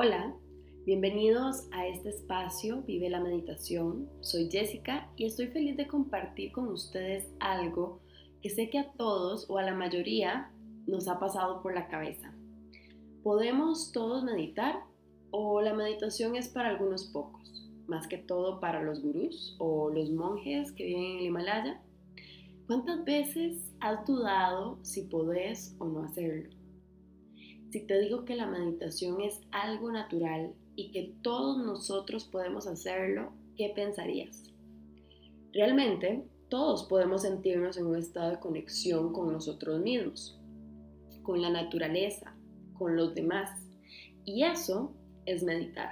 Hola, bienvenidos a este espacio Vive la Meditación. Soy Jessica y estoy feliz de compartir con ustedes algo que sé que a todos o a la mayoría nos ha pasado por la cabeza. ¿Podemos todos meditar o la meditación es para algunos pocos? Más que todo para los gurús o los monjes que viven en el Himalaya. ¿Cuántas veces has dudado si podés o no hacerlo? Si te digo que la meditación es algo natural y que todos nosotros podemos hacerlo, ¿qué pensarías? Realmente, todos podemos sentirnos en un estado de conexión con nosotros mismos, con la naturaleza, con los demás. Y eso es meditar.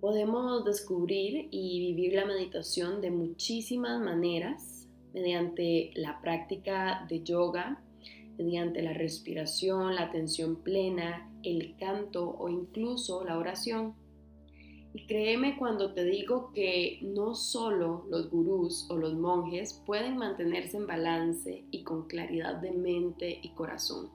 Podemos descubrir y vivir la meditación de muchísimas maneras, mediante la práctica de yoga, mediante la respiración, la atención plena, el canto o incluso la oración. Y créeme cuando te digo que no solo los gurús o los monjes pueden mantenerse en balance y con claridad de mente y corazón.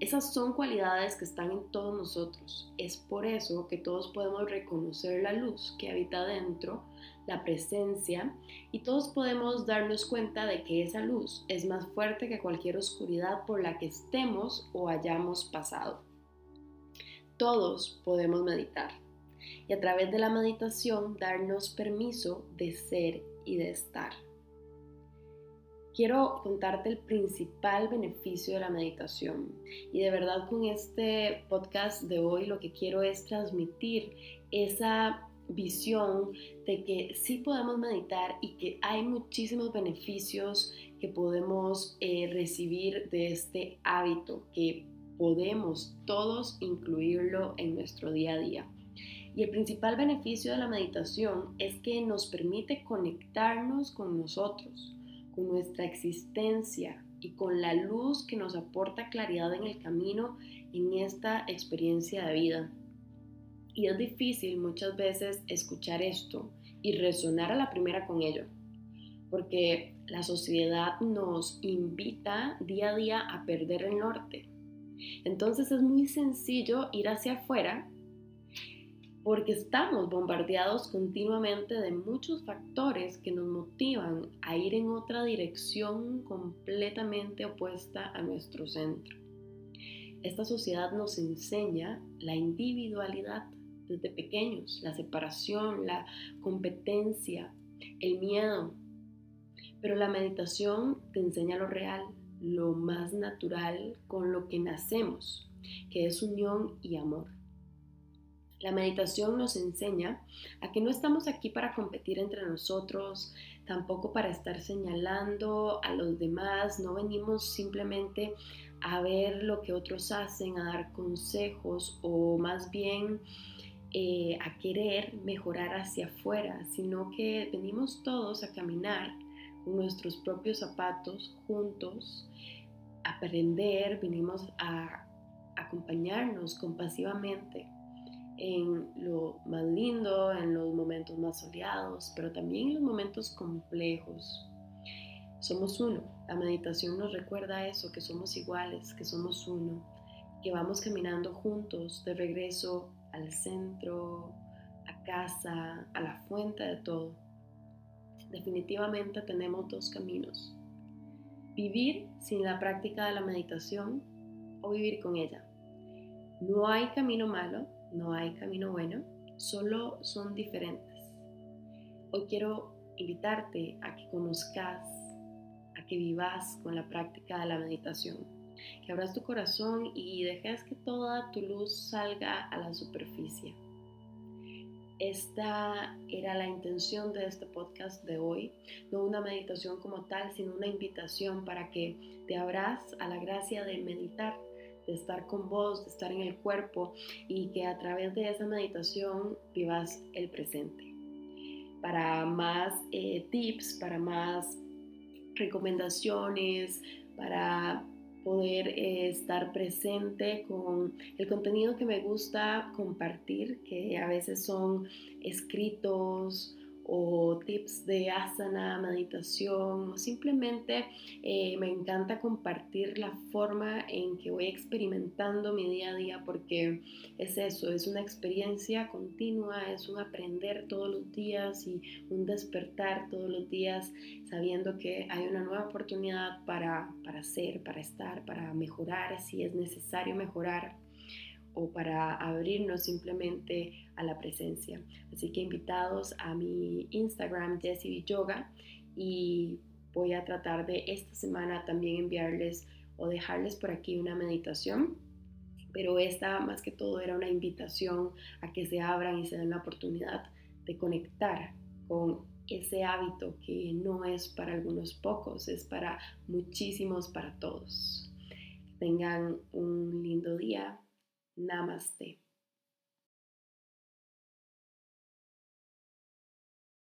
Esas son cualidades que están en todos nosotros. Es por eso que todos podemos reconocer la luz que habita dentro, la presencia, y todos podemos darnos cuenta de que esa luz es más fuerte que cualquier oscuridad por la que estemos o hayamos pasado. Todos podemos meditar y a través de la meditación darnos permiso de ser y de estar quiero contarte el principal beneficio de la meditación. Y de verdad con este podcast de hoy lo que quiero es transmitir esa visión de que sí podemos meditar y que hay muchísimos beneficios que podemos eh, recibir de este hábito, que podemos todos incluirlo en nuestro día a día. Y el principal beneficio de la meditación es que nos permite conectarnos con nosotros, con nuestra existencia y con la luz que nos aporta claridad en el camino en esta experiencia de vida. Y es difícil muchas veces escuchar esto y resonar a la primera con ello, porque la sociedad nos invita día a día a perder el norte. Entonces es muy sencillo ir hacia afuera porque estamos bombardeados continuamente de muchos factores que nos motivan a ir en otra dirección completamente opuesta a nuestro centro. Esta sociedad nos enseña la individualidad desde pequeños, la separación, la competencia, el miedo. Pero la meditación te enseña lo real, lo más natural con lo que nacemos, que es unión y amor. La meditación nos enseña a que no estamos aquí para competir entre nosotros, tampoco para estar señalando a los demás, no venimos simplemente a ver lo que otros hacen, a dar consejos o más bien eh, a querer mejorar hacia afuera, sino que venimos todos a caminar con nuestros propios zapatos juntos, a aprender, venimos a acompañarnos compasivamente en lo más lindo, en los momentos más soleados, pero también en los momentos complejos. Somos uno. La meditación nos recuerda eso, que somos iguales, que somos uno, que vamos caminando juntos de regreso al centro, a casa, a la fuente de todo. Definitivamente tenemos dos caminos. Vivir sin la práctica de la meditación o vivir con ella. No hay camino malo, no hay camino bueno, solo son diferentes. Hoy quiero invitarte a que conozcas, a que vivas con la práctica de la meditación, que abras tu corazón y dejes que toda tu luz salga a la superficie. Esta era la intención de este podcast de hoy, no una meditación como tal, sino una invitación para que te abras a la gracia de meditar de estar con vos, de estar en el cuerpo y que a través de esa meditación vivas el presente. Para más eh, tips, para más recomendaciones, para poder eh, estar presente con el contenido que me gusta compartir, que a veces son escritos o tips de asana, meditación, o simplemente eh, me encanta compartir la forma en que voy experimentando mi día a día porque es eso, es una experiencia continua, es un aprender todos los días y un despertar todos los días sabiendo que hay una nueva oportunidad para, para ser, para estar, para mejorar si es necesario mejorar o para abrirnos simplemente a la presencia. Así que invitados a mi Instagram, Jessie Yoga, y voy a tratar de esta semana también enviarles o dejarles por aquí una meditación. Pero esta más que todo era una invitación a que se abran y se den la oportunidad de conectar con ese hábito que no es para algunos pocos, es para muchísimos, para todos. Tengan un lindo día. Namaste.